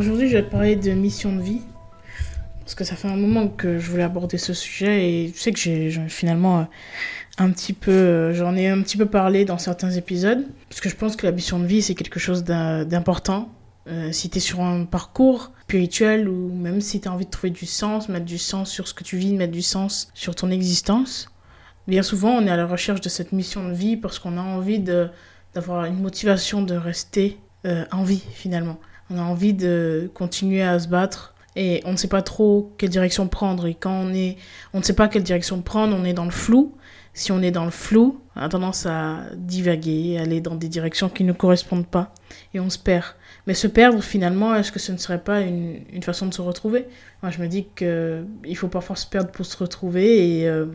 Aujourd'hui, je vais te parler de mission de vie. Parce que ça fait un moment que je voulais aborder ce sujet et je sais que j'ai finalement euh, un petit peu, euh, j'en ai un petit peu parlé dans certains épisodes. Parce que je pense que la mission de vie, c'est quelque chose d'important. Euh, si tu es sur un parcours spirituel ou même si tu as envie de trouver du sens, mettre du sens sur ce que tu vis, mettre du sens sur ton existence, bien souvent on est à la recherche de cette mission de vie parce qu'on a envie d'avoir une motivation de rester en vie finalement. On a envie de continuer à se battre et on ne sait pas trop quelle direction prendre. Et quand on est, on ne sait pas quelle direction prendre, on est dans le flou. Si on est dans le flou, on a tendance à divaguer, aller dans des directions qui ne correspondent pas et on se perd. Mais se perdre, finalement, est-ce que ce ne serait pas une, façon de se retrouver? Moi, je me dis qu'il faut parfois se perdre pour se retrouver et, euh,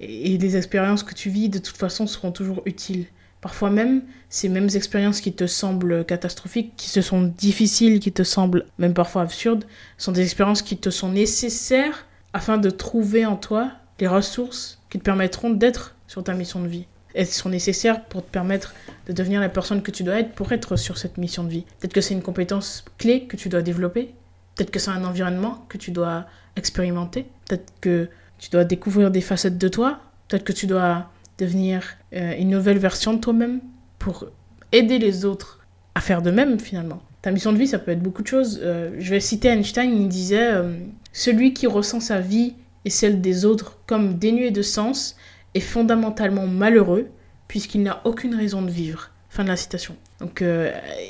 et les expériences que tu vis, de toute façon, seront toujours utiles. Parfois même, ces mêmes expériences qui te semblent catastrophiques, qui te sont difficiles, qui te semblent même parfois absurdes, sont des expériences qui te sont nécessaires afin de trouver en toi les ressources qui te permettront d'être sur ta mission de vie. Elles sont nécessaires pour te permettre de devenir la personne que tu dois être pour être sur cette mission de vie. Peut-être que c'est une compétence clé que tu dois développer. Peut-être que c'est un environnement que tu dois expérimenter. Peut-être que tu dois découvrir des facettes de toi. Peut-être que tu dois devenir euh, une nouvelle version de toi-même pour aider les autres à faire de même finalement. Ta mission de vie, ça peut être beaucoup de choses. Euh, je vais citer Einstein, il disait euh, Celui qui ressent sa vie et celle des autres comme dénuée de sens est fondamentalement malheureux puisqu'il n'a aucune raison de vivre. Fin de la citation. Donc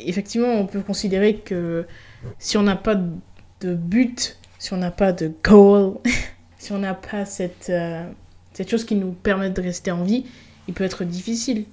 effectivement, on peut considérer que si on n'a pas de but, si on n'a pas de goal, si on n'a pas cette cette chose qui nous permet de rester en vie, il peut être difficile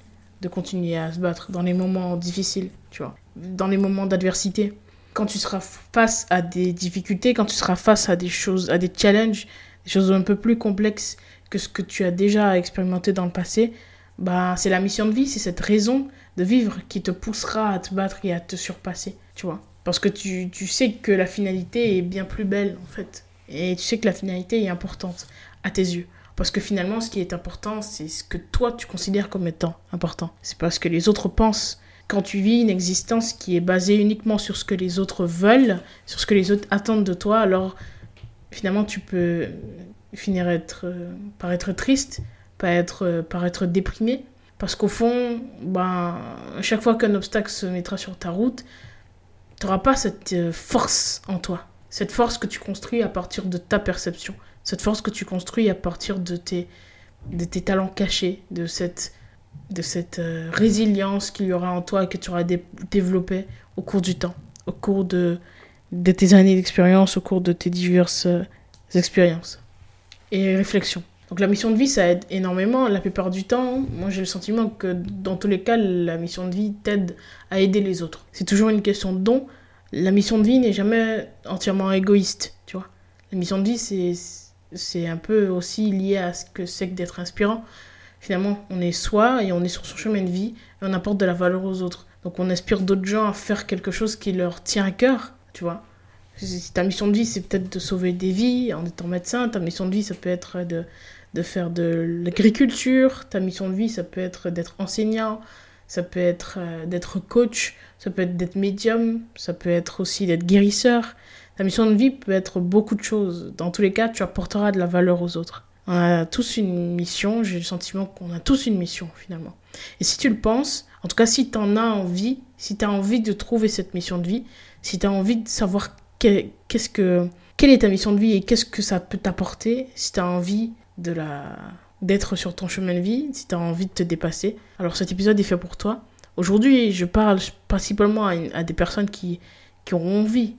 de continuer à se battre dans les moments difficiles, tu vois, dans les moments d'adversité. Quand tu seras face à des difficultés, quand tu seras face à des choses, à des challenges, des choses un peu plus complexes que ce que tu as déjà expérimenté dans le passé, bah c'est la mission de vie, c'est cette raison de vivre qui te poussera à te battre et à te surpasser, tu vois. Parce que tu, tu sais que la finalité est bien plus belle en fait. Et tu sais que la finalité est importante à tes yeux. Parce que finalement, ce qui est important, c'est ce que toi tu considères comme étant important. C'est pas ce que les autres pensent. Quand tu vis une existence qui est basée uniquement sur ce que les autres veulent, sur ce que les autres attendent de toi, alors finalement tu peux finir être, euh, par être triste, par être, euh, par être déprimé. Parce qu'au fond, ben, chaque fois qu'un obstacle se mettra sur ta route, tu n'auras pas cette euh, force en toi. Cette force que tu construis à partir de ta perception cette force que tu construis à partir de tes, de tes talents cachés, de cette, de cette euh, résilience qu'il y aura en toi et que tu auras développée au cours du temps, au cours de, de tes années d'expérience, au cours de tes diverses euh, expériences et réflexions. Donc la mission de vie, ça aide énormément. La plupart du temps, moi j'ai le sentiment que dans tous les cas, la mission de vie t'aide à aider les autres. C'est toujours une question de don. La mission de vie n'est jamais entièrement égoïste, tu vois. La mission de vie, c'est c'est un peu aussi lié à ce que c'est que d'être inspirant. Finalement, on est soi et on est sur son chemin de vie et on apporte de la valeur aux autres. Donc on inspire d'autres gens à faire quelque chose qui leur tient à cœur, tu vois. Si ta mission de vie, c'est peut-être de sauver des vies en étant médecin. Ta mission de vie, ça peut être de, de faire de l'agriculture. Ta mission de vie, ça peut être d'être enseignant. Ça peut être euh, d'être coach. Ça peut être d'être médium. Ça peut être aussi d'être guérisseur. Ta mission de vie peut être beaucoup de choses. Dans tous les cas, tu apporteras de la valeur aux autres. On a tous une mission, j'ai le sentiment qu'on a tous une mission finalement. Et si tu le penses, en tout cas si tu en as envie, si tu as envie de trouver cette mission de vie, si tu as envie de savoir qu'est-ce que quelle est ta mission de vie et qu'est-ce que ça peut t'apporter, si tu as envie de la d'être sur ton chemin de vie, si tu as envie de te dépasser, alors cet épisode est fait pour toi. Aujourd'hui, je parle principalement à, à des personnes qui, qui ont envie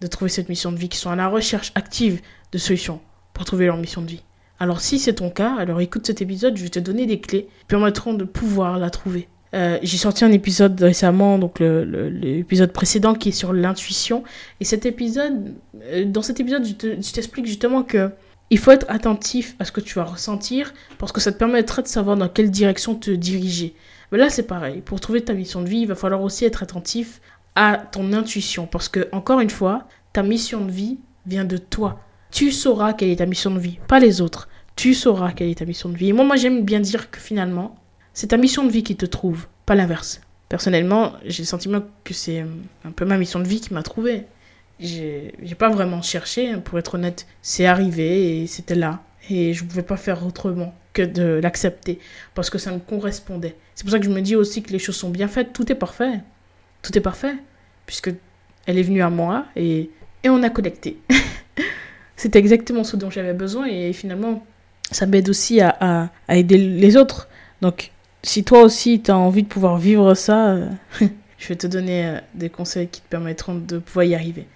de trouver cette mission de vie, qui sont à la recherche active de solutions pour trouver leur mission de vie. Alors si c'est ton cas, alors écoute cet épisode, je vais te donner des clés qui permettront de pouvoir la trouver. Euh, j'ai sorti un épisode récemment, donc l'épisode précédent qui est sur l'intuition. Et cet épisode, euh, dans cet épisode, je t'explique justement que il faut être attentif à ce que tu vas ressentir parce que ça te permettra de savoir dans quelle direction te diriger. Mais là, c'est pareil. Pour trouver ta mission de vie, il va falloir aussi être attentif à ton intuition parce que, encore une fois, ta mission de vie vient de toi. Tu sauras quelle est ta mission de vie, pas les autres. Tu sauras quelle est ta mission de vie. Et moi, moi j'aime bien dire que finalement, c'est ta mission de vie qui te trouve, pas l'inverse. Personnellement, j'ai le sentiment que c'est un peu ma mission de vie qui m'a trouvé. J'ai pas vraiment cherché, hein, pour être honnête. C'est arrivé et c'était là. Et je ne pouvais pas faire autrement que de l'accepter parce que ça me correspondait. C'est pour ça que je me dis aussi que les choses sont bien faites. Tout est parfait. Tout est parfait. Puisque elle est venue à moi et, et on a connecté. C'était exactement ce dont j'avais besoin et finalement, ça m'aide aussi à, à, aider les autres. Donc, si toi aussi, tu as envie de pouvoir vivre ça, euh, je vais te donner euh, des conseils qui te permettront de pouvoir y arriver.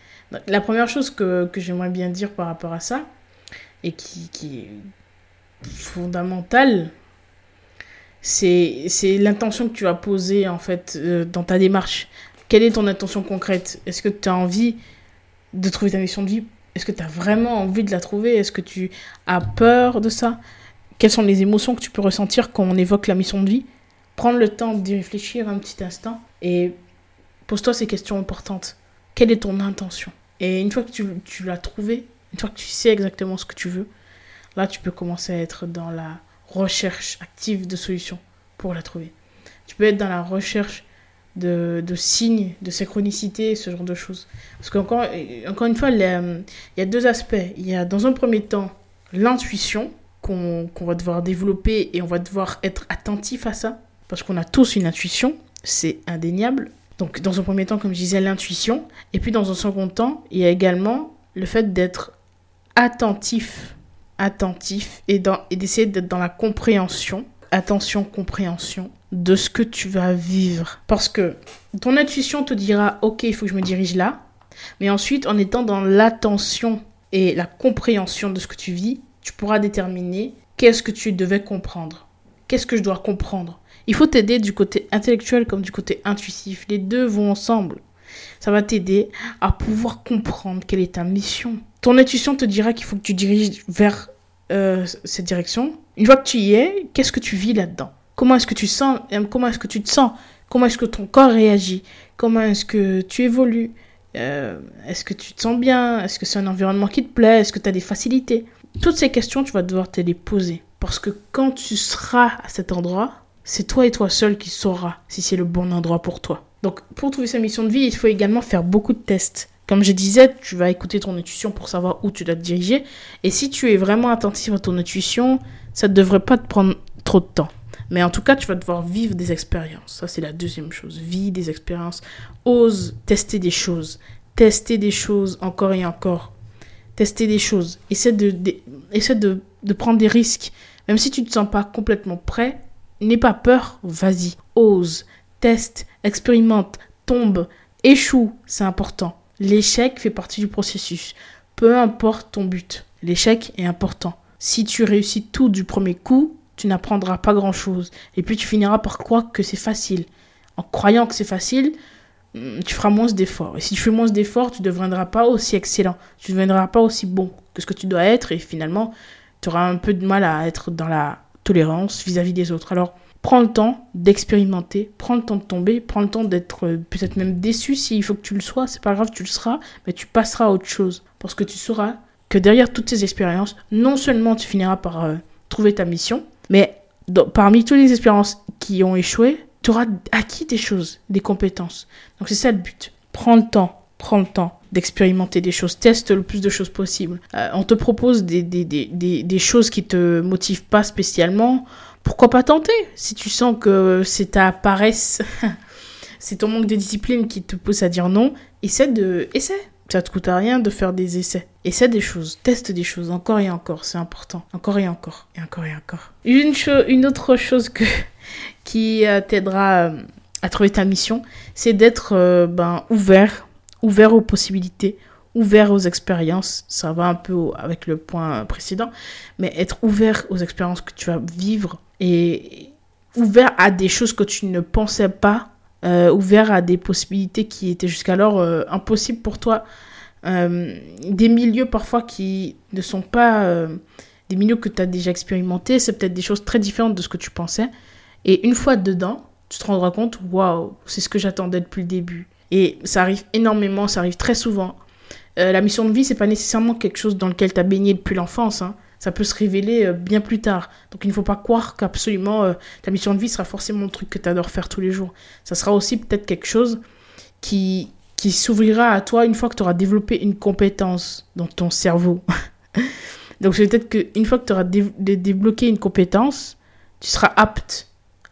La première chose que, que j'aimerais bien dire par rapport à ça, et qui, qui est fondamentale, c'est l'intention que tu as posée en fait euh, dans ta démarche. Quelle est ton intention concrète? Est-ce que tu as envie de trouver ta mission de vie? Est-ce que tu as vraiment envie de la trouver? Est-ce que tu as peur de ça? Quelles sont les émotions que tu peux ressentir quand on évoque la mission de vie? Prendre le temps d'y réfléchir un petit instant et pose-toi ces questions importantes. Quelle est ton intention? Et une fois que tu, tu l'as trouvée, une fois que tu sais exactement ce que tu veux, là tu peux commencer à être dans la recherche active de solutions pour la trouver. Tu peux être dans la recherche de, de signes, de synchronicité, ce genre de choses. Parce qu'encore encore une fois, il y a deux aspects. Il y a dans un premier temps l'intuition qu'on va devoir développer et on va devoir être attentif à ça. Parce qu'on a tous une intuition, c'est indéniable. Donc dans un premier temps, comme je disais, l'intuition. Et puis dans un second temps, il y a également le fait d'être attentif, attentif et, d'essayer d'être dans la compréhension, attention, compréhension de ce que tu vas vivre. Parce que ton intuition te dira, ok, il faut que je me dirige là, mais ensuite, en étant dans l'attention et la compréhension de ce que tu vis, tu pourras déterminer qu'est-ce que tu devais comprendre. Qu'est-ce que je dois comprendre? Il faut t'aider du côté intellectuel comme du côté intuitif. Les deux vont ensemble. Ça va t'aider à pouvoir comprendre quelle est ta mission. Ton intuition te dira qu'il faut que tu diriges vers euh, cette direction. Une fois que tu y es, qu'est-ce que tu vis là-dedans? Comment est-ce que tu sens euh, Comment est-ce que tu te sens? Comment est-ce que ton corps réagit? Comment est-ce que tu évolues? Euh, Est-ce que tu te sens bien? Est-ce que c'est un environnement qui te plaît? Est-ce que tu as des facilités? Toutes ces questions, tu vas devoir te les poser. Parce que quand tu seras à cet endroit, c'est toi et toi seul qui sauras si c'est le bon endroit pour toi. Donc, pour trouver sa mission de vie, il faut également faire beaucoup de tests. Comme je disais, tu vas écouter ton intuition pour savoir où tu dois te diriger. Et si tu es vraiment attentif à ton intuition, ça ne devrait pas te prendre trop de temps. Mais en tout cas, tu vas devoir vivre des expériences. Ça, c'est la deuxième chose. Vis des expériences. Ose tester des choses. Tester des choses encore et encore. Tester des choses. Essaie de, de, de prendre des risques. Même si tu ne te sens pas complètement prêt, n'aie pas peur. Vas-y. Ose. Teste. Expérimente. Tombe. Échoue. C'est important. L'échec fait partie du processus. Peu importe ton but, l'échec est important. Si tu réussis tout du premier coup, tu n'apprendras pas grand-chose. Et puis tu finiras par croire que c'est facile. En croyant que c'est facile, hmm, tu feras moins d'efforts. Et si tu fais moins d'efforts, tu ne deviendras pas aussi excellent. Tu ne deviendras pas aussi bon que ce que tu dois être. Et finalement, tu auras un peu de mal à être dans la tolérance vis-à-vis -vis des autres. Alors, Prends le temps d'expérimenter, prends le temps de tomber, prends le temps d'être euh, peut-être même déçu s'il faut que tu le sois, c'est pas grave, tu le seras, mais tu passeras à autre chose. Parce que tu sauras que derrière toutes ces expériences, non seulement tu finiras par euh, trouver ta mission, mais parmi toutes les expériences qui ont échoué, tu auras acquis des choses, des compétences. Donc c'est ça le but. Prends le temps, prends le temps d'expérimenter des choses, teste le plus de choses possible. Euh, on te propose des, des, des, des, choses qui te motivent pas spécialement pourquoi pas tenter Si tu sens que c'est ta paresse, c'est ton manque de discipline qui te pousse à dire non, essaie de... Essaie ça te coûte à rien de faire des essais. Essaie des choses, teste des choses, encore et encore, c'est important. Encore et encore, et encore et encore. Une, une autre chose que, qui euh, t'aidera euh, à trouver ta mission, c'est d'être ben, ouvert, ouvert aux possibilités, ouvert aux expériences, ça va un peu avec le point précédent, mais être ouvert aux expériences que tu vas vivre et ouvert à des choses que tu ne pensais pas, euh, ouvert à des possibilités qui étaient jusqu'alors euh, impossibles pour toi. Euh, des milieux parfois qui ne sont pas des milieux que tu as déjà expérimentés, c'est peut-être des choses très différentes de ce que tu pensais. Et une fois dedans, tu te rendras compte, waouh, c'est ce que j'attendais depuis le début. Et ça arrive énormément, ça arrive très souvent. la mission de vie, c'est pas nécessairement quelque chose dans lequel tu as baigné depuis l'enfance. Hein ça peut se révéler euh, bien plus tard. Donc il ne faut pas croire qu'absolument euh, ta mission de vie sera forcément le truc que tu adores faire tous les jours. Ça sera aussi peut-être quelque chose qui, qui s'ouvrira à toi une fois que tu auras développé une compétence dans ton cerveau. Donc c'est peut-être qu'une fois que tu auras débloqué une compétence, tu seras apte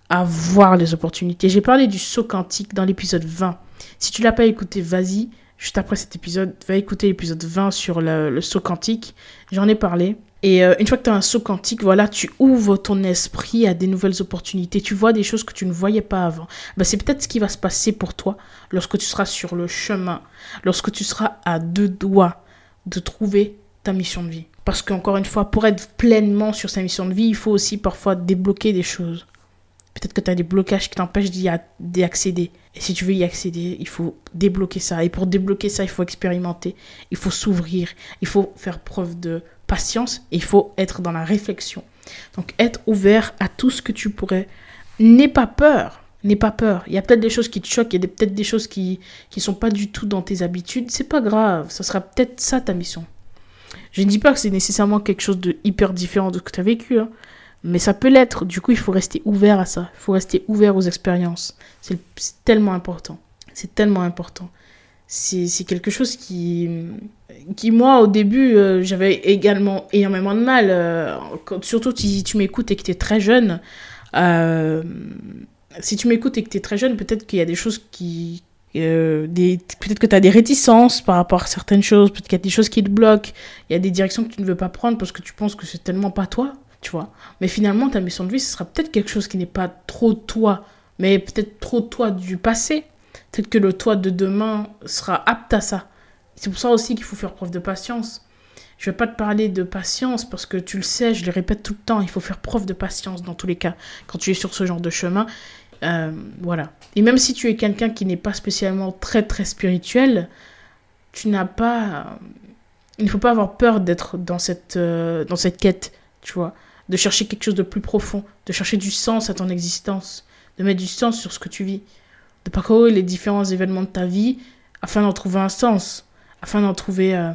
à voir les opportunités. J'ai parlé du saut quantique dans l'épisode 20. Si tu l'as pas écouté, vas-y. Juste après cet épisode, va écouter l'épisode 20 sur le, le saut quantique. J'en ai parlé. Et euh, une fois que tu as un saut quantique, voilà, tu ouvres ton esprit à des nouvelles opportunités. Tu vois des choses que tu ne voyais pas avant. Ben, c'est peut-être ce qui va se passer pour toi lorsque tu seras sur le chemin, lorsque tu seras à deux doigts de trouver ta mission de vie. Parce qu'encore une fois, pour être pleinement sur sa mission de vie, il faut aussi parfois débloquer des choses. Peut-être que tu as des blocages qui t'empêchent d'y accéder. Et si tu veux y accéder, il faut débloquer ça. Et pour débloquer ça, il faut expérimenter, il faut s'ouvrir, il faut faire preuve de patience, il faut être dans la réflexion. Donc être ouvert à tout ce que tu pourrais. N'aie pas peur. N'aie pas peur. Il y a peut-être des choses qui te choquent, il y a peut-être des choses qui ne sont pas du tout dans tes habitudes. C'est pas grave, ça sera peut-être ça ta mission. Je ne dis pas que c'est nécessairement quelque chose de hyper différent de ce que tu as vécu, hein, mais ça peut l'être. Du coup, il faut rester ouvert à ça. Il faut rester ouvert aux expériences. C'est tellement important. C'est tellement important c'est quelque chose qui, qui, moi, au début, euh, j'avais également énormément de mal. Euh, surtout si tu m'écoutes et que tu es très jeune. Euh, si tu m'écoutes et que tu es très jeune, peut-être qu'il y a des choses qui. peut-être que tu as des réticences par rapport à certaines choses, peut-être qu'il y a des choses qui te bloquent, il y a des directions que tu ne veux pas prendre parce que tu penses que c'est tellement pas toi, tu vois. Mais finalement, ta mission de vie, ce sera peut-être quelque chose qui n'est pas trop toi, mais peut-être trop toi du passé, Peut-être que le toi de demain sera apte à ça. C'est pour ça aussi qu'il faut faire preuve de patience. Je ne vais pas te parler de patience parce que tu le sais, je le répète tout le temps, il faut faire preuve de patience dans tous les cas quand tu es sur ce genre de chemin. Euh, voilà. Et même si tu es quelqu'un qui n'est pas spécialement très très spirituel, tu n'as pas... Il ne faut pas avoir peur d'être dans cette, euh, dans cette quête, tu vois. De chercher quelque chose de plus profond, de chercher du sens à ton existence, de mettre du sens sur ce que tu vis de parcourir les différents événements de ta vie afin d'en trouver un sens, afin d'en trouver euh,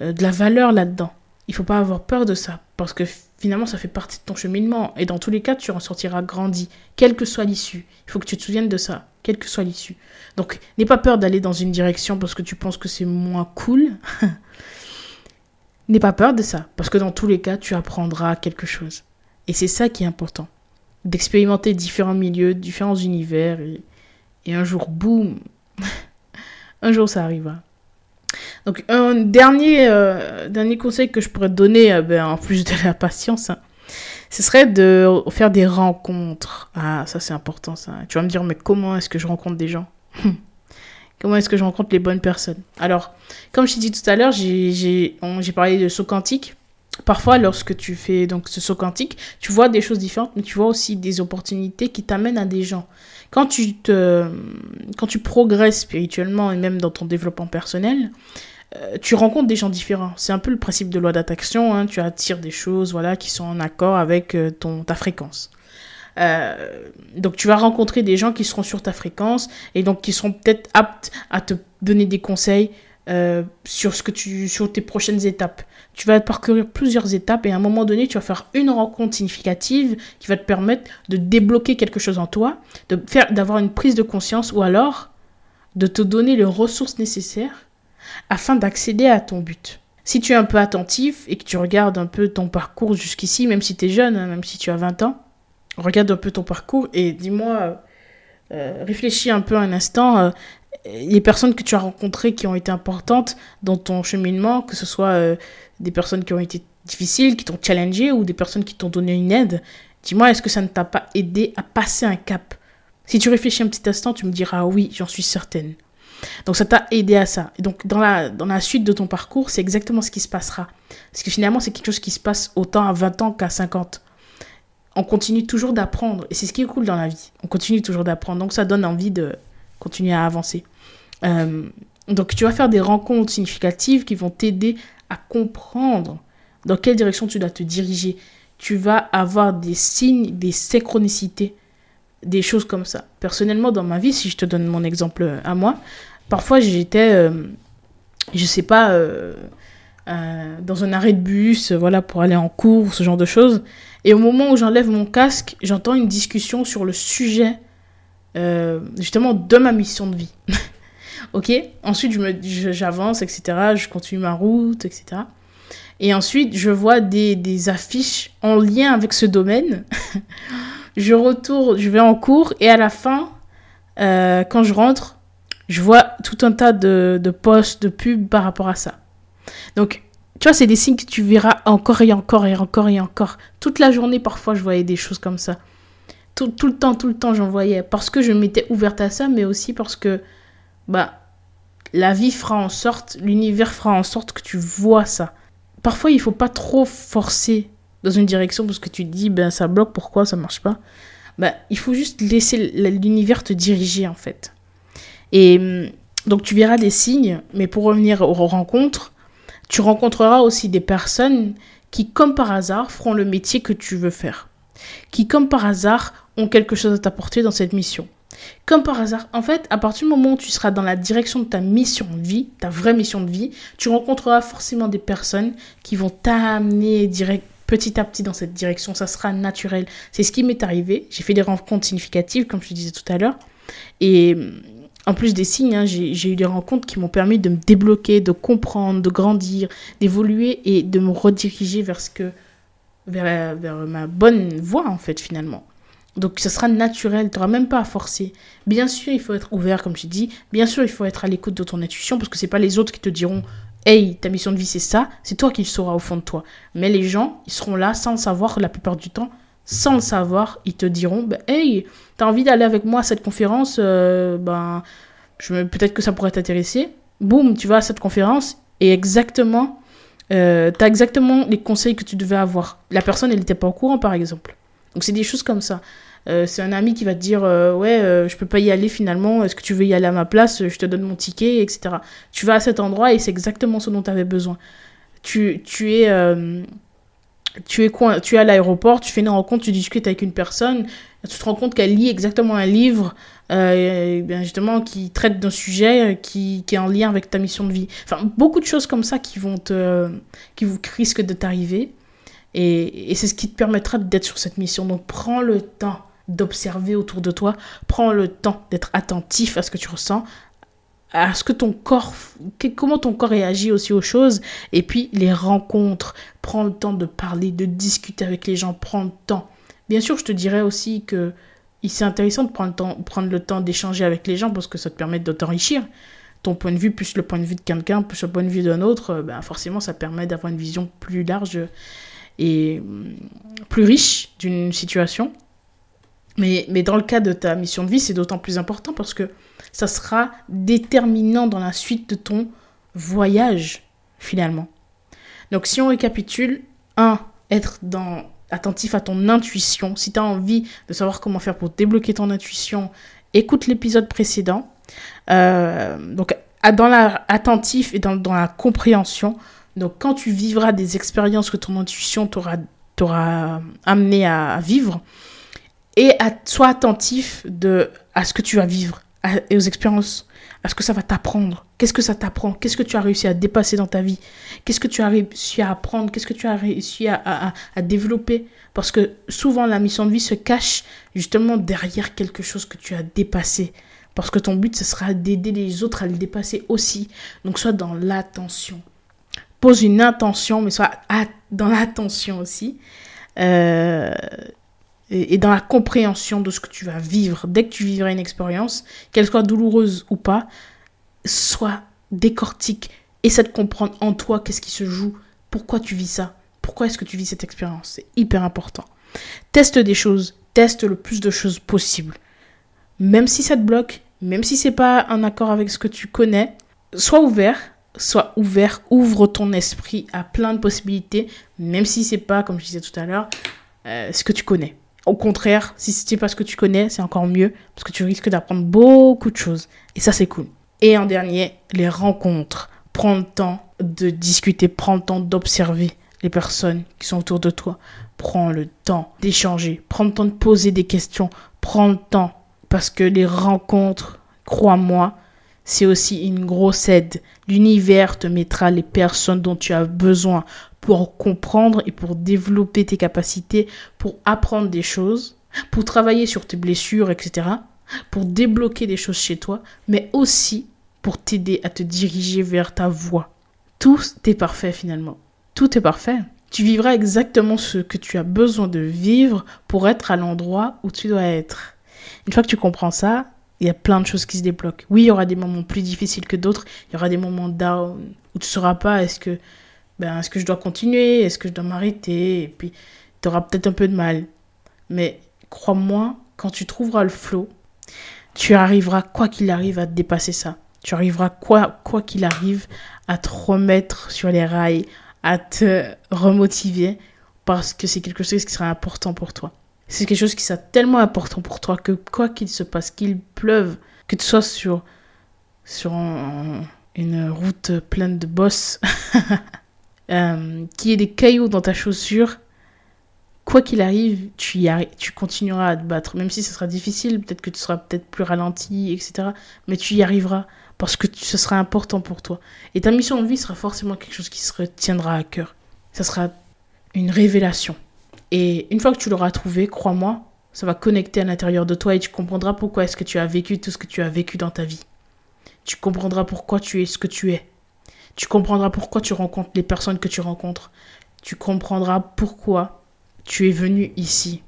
euh, de la valeur là-dedans. Il faut pas avoir peur de ça, parce que finalement, ça fait partie de ton cheminement. Et dans tous les cas, tu en sortiras grandi, quelle que soit l'issue. Il faut que tu te souviennes de ça, quelle que soit l'issue. Donc, n'aie pas peur d'aller dans une direction parce que tu penses que c'est moins cool. n'aie pas peur de ça, parce que dans tous les cas, tu apprendras quelque chose. Et c'est ça qui est important. D'expérimenter différents milieux, différents univers, et, un jour, boum, un jour ça arrivera. Donc un dernier, euh, dernier conseil que je pourrais donner, euh, ben, en plus de la patience, hein, ce serait de faire des rencontres. Ah, ça c'est important ça. Tu vas me dire, mais comment est-ce que je rencontre des gens? Comment est-ce que je rencontre les bonnes personnes? Alors, comme je t'ai dit tout à l'heure, j'ai parlé de saut quantique. Parfois, lorsque tu fais donc ce saut quantique, tu vois des choses différentes, mais tu vois aussi des opportunités qui t'amènent à des gens. Quand tu, te, quand tu progresses spirituellement et même dans ton développement personnel, euh, tu rencontres des gens différents. C'est un peu le principe de loi d'attraction. Hein. Tu attires des choses voilà, qui sont en accord avec euh, ton, ta fréquence. Euh, donc tu vas rencontrer des gens qui seront sur ta fréquence et donc qui seront peut-être aptes à te donner des conseils sur ce que tu sur tes prochaines étapes. Tu vas parcourir plusieurs étapes et à un moment donné, tu vas faire une rencontre significative qui va te permettre de débloquer quelque chose en toi, de faire d'avoir une prise de conscience ou alors de te donner les ressources nécessaires afin d'accéder à ton but. Si tu es un peu attentif et que tu regardes un peu ton parcours jusqu'ici, même si tu es jeune, hein, même si tu as 20 ans, regarde un peu ton parcours et dis-moi, euh, euh, réfléchis un peu un instant, euh, les personnes que tu as rencontrées qui ont été importantes dans ton cheminement, que ce soit des personnes qui ont été difficiles, qui t'ont challengé ou des personnes qui t'ont donné une aide, dis-moi, est-ce que ça ne t'a pas aidé à passer un cap? Si tu réfléchis un petit instant, tu me diras oui, j'en suis certaine. Donc ça t'a aidé à ça. Et donc dans la, dans la suite de ton parcours, c'est exactement ce qui se passera. Parce que finalement, c'est quelque chose qui se passe autant à 20 ans qu'à 50. On continue toujours d'apprendre. Et c'est ce qui est cool dans la vie. On continue toujours d'apprendre. Donc ça donne envie de continuer à avancer. Euh, donc tu vas faire des rencontres significatives qui vont t'aider à comprendre dans quelle direction tu dois te diriger. Tu vas avoir des signes, des synchronicités, des choses comme ça. Personnellement, dans ma vie, si je te donne mon exemple à moi, parfois j'étais, euh, je sais pas, euh, dans un arrêt de bus, voilà, pour aller en cours, ce genre de choses. Et au moment où j'enlève mon casque, j'entends une discussion sur le sujet euh, justement de ma mission de vie. ok? Ensuite, j'avance, etc. Je continue ma route, etc. Et ensuite, je vois des, affiches en lien avec ce domaine. je retourne, je vais en cours et à la fin, euh, quand je rentre, je vois tout un tas de, de posts, de pubs par rapport à ça. Donc, tu vois, c'est des signes que tu verras encore et encore et encore et encore. Toute la journée, parfois, je voyais des choses comme ça. Tout, tout le temps, tout le temps, j'en voyais. Parce que je m'étais ouverte à ça, mais aussi parce que, bah, la vie fera en sorte, l'univers fera en sorte que tu vois ça. Parfois, il faut pas trop forcer dans une direction parce que tu te dis, ben, ça bloque, pourquoi ça marche pas ben, Il faut juste laisser l'univers te diriger, en fait. Et hum, donc, tu verras des signes, mais pour revenir aux rencontres, tu rencontreras aussi des personnes qui, comme par hasard, feront le métier que tu veux faire. Qui, comme par hasard, ont quelque chose à t'apporter dans cette mission. Comme par hasard, en fait, à partir du moment où tu seras dans la direction de ta mission de vie, ta vraie mission de vie, tu rencontreras forcément des personnes qui vont t'amener petit à petit dans cette direction. Ça sera naturel. C'est ce qui m'est arrivé. J'ai fait des rencontres significatives, comme je te disais tout à l'heure. Et en plus des signes, hein, j'ai eu des rencontres qui m'ont permis de me débloquer, de comprendre, de grandir, d'évoluer et de me rediriger vers ce que vers, vers ma bonne voie en fait finalement. Donc ça sera naturel, tu n'auras même pas à forcer. Bien sûr, il faut être ouvert comme je dis. Bien sûr, il faut être à l'écoute de ton intuition parce que c'est pas les autres qui te diront "Hey, ta mission de vie c'est ça", c'est toi qui le sauras au fond de toi. Mais les gens, ils seront là sans le savoir la plupart du temps sans le savoir, ils te diront bah, Hey, t'as envie d'aller avec moi à cette conférence euh, Ben, peut-être que ça pourrait t'intéresser. Boum, tu vas à cette conférence et exactement, euh, t'as exactement les conseils que tu devais avoir. La personne, elle n'était pas au courant, par exemple. Donc, c'est des choses comme ça. Euh, c'est un ami qui va te dire ouais je peux pas y aller finalement est-ce que tu veux y aller à ma place je te donne mon ticket etc tu vas à cet endroit et c'est exactement ce dont tu avais besoin tu, tu es tu es, tu à l'aéroport, tu fais une rencontre, tu discutes avec une personne, tu te rends compte qu'elle lit exactement un livre euh, bien justement qui traite d'un sujet qui, qui, est en lien avec ta mission de vie. Enfin, beaucoup de choses comme ça qui vont te, qui vous risquent de t'arriver. Et, et c'est ce qui te permettra d'être sur cette mission. Donc prends le temps d'observer autour de toi, prends le temps d'être attentif à ce que tu ressens, à ce que ton corps, comment ton corps réagit aussi aux choses, et puis les rencontres, prends le temps de parler, de discuter avec les gens, prends le temps. Bien sûr, je te dirais aussi que c'est intéressant de prendre le temps, prendre le temps d'échanger avec les gens parce que ça te permet de t'enrichir. Ton point de vue, plus le point de vue de quelqu'un, plus le point de vue d'un autre, ben forcément, ça permet d'avoir une vision plus large et hum, plus riche d'une situation. Mais, mais dans le cas de ta mission de vie, c'est d'autant plus important parce que ça sera déterminant dans la suite de ton voyage, finalement. Donc si on récapitule, 1. Être dans, attentif à ton intuition. Si tu as envie de savoir comment faire pour débloquer ton intuition, écoute l'épisode précédent. Euh, donc dans la, attentif et dans, dans, la compréhension. Donc quand tu vivras des expériences que ton intuition t'aura amené à, vivre, et sois attentif à ce que tu vas vivre et aux expériences, à ce que ça va t'apprendre. Qu'est-ce que ça t'apprend? Qu'est-ce que tu as réussi à dépasser dans ta vie? Qu'est-ce que tu as réussi à apprendre? Qu'est-ce que tu as réussi à, développer? Parce que souvent, la mission de vie se cache justement derrière quelque chose que tu as dépassé. Parce que ton but, ce sera d'aider les autres à le dépasser aussi. Donc, sois dans l'attention. Pose une intention, mais sois dans l'attention aussi. Euh, et, dans la compréhension de ce que tu vas vivre. Dès que tu vivras une expérience, qu'elle soit douloureuse ou pas, sois décortique, essaie de comprendre en toi qu'est-ce qui se joue, pourquoi tu vis ça, pourquoi est-ce que tu vis cette expérience. C'est hyper important. Teste des choses, teste le plus de choses possible. Même si ça te bloque, même si c'est pas en accord avec ce que tu connais, sois ouvert, sois ouvert, ouvre ton esprit à plein de possibilités, même si c'est pas, comme je disais tout à l'heure, euh, ce que tu connais. Au contraire, si c'est pas ce que tu connais, c'est encore mieux parce que tu risques d'apprendre beaucoup de choses. Et ça, c'est cool. Et en dernier, les rencontres. Prends le temps de discuter, prends le temps d'observer les personnes qui sont autour de toi. Prends le temps d'échanger, prends le temps de poser des questions, prends le temps parce que les rencontres, crois-moi, c'est aussi une grosse aide. L'univers te mettra les personnes dont tu as besoin pour comprendre et pour développer tes capacités, pour apprendre des choses, pour travailler sur tes blessures, etc. Pour débloquer des choses chez toi, mais aussi pour t'aider à te diriger vers ta voie. Tout est parfait finalement. Tout est parfait. Tu vivras exactement ce que tu as besoin de vivre pour être à l'endroit où tu dois être. Une fois que tu comprends ça, il y a plein de choses qui se débloquent. Oui, il y aura des moments plus difficiles que d'autres. Il y aura des moments down où tu ne sauras pas est-ce que, ben, est-ce que je dois continuer, est-ce que je dois m'arrêter? Et puis, tu auras peut-être un peu de mal. Mais crois-moi, quand tu trouveras le flow, tu arriveras, quoi qu'il arrive, à dépasser ça. Tu arriveras, quoi quoi qu'il arrive, à te remettre sur les rails, à te remotiver parce que c'est quelque chose qui sera important pour toi. C'est quelque chose qui sera tellement important pour toi que quoi qu'il se passe, qu'il pleuve, que tu sois sur, sur une route pleine de bosses, euh, qu'il y ait des cailloux dans ta chaussure, quoi qu'il arrive, tu, y tu continueras à te battre. Même si ce sera difficile, peut-être que tu seras peut-être plus ralenti, etc. Mais tu y arriveras parce que ce sera important pour toi. Et ta mission de vie sera forcément quelque chose qui se retiendra à cœur. Ça sera une révélation. Et une fois que tu l'auras trouvé, crois-moi, ça va connecter à l'intérieur de toi et tu comprendras pourquoi est-ce que tu as vécu tout ce que tu as vécu dans ta vie. Tu comprendras pourquoi tu es ce que tu es. Tu comprendras pourquoi tu rencontres les personnes que tu rencontres. Tu comprendras pourquoi tu es venu ici.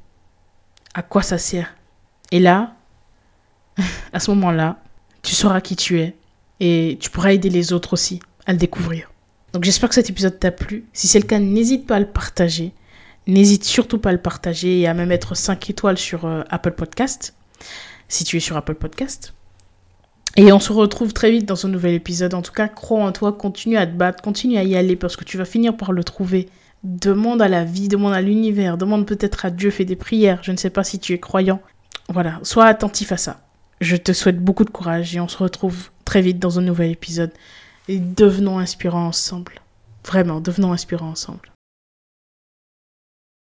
À quoi ça sert? Et là, à ce moment-là, tu sauras qui tu es et tu pourras aider les autres aussi à le découvrir. Donc j'espère que cet épisode t'a plu. Si c'est le cas, n'hésite pas à le partager. N'hésite surtout pas à le partager et à me mettre 5 étoiles sur euh, Apple Podcast, si tu es sur Apple Podcast. Et on se retrouve très vite dans un nouvel épisode. En tout cas, crois en toi, continue à te battre, continue à y aller parce que tu vas finir par le trouver. Demande à la vie, demande à l'univers, demande peut-être à Dieu, fais des prières. Je ne sais pas si tu es croyant. Voilà, sois attentif à ça. Je te souhaite beaucoup de courage et on se retrouve très vite dans un nouvel épisode. Et devenons inspirants ensemble. Vraiment, devenons inspirants ensemble.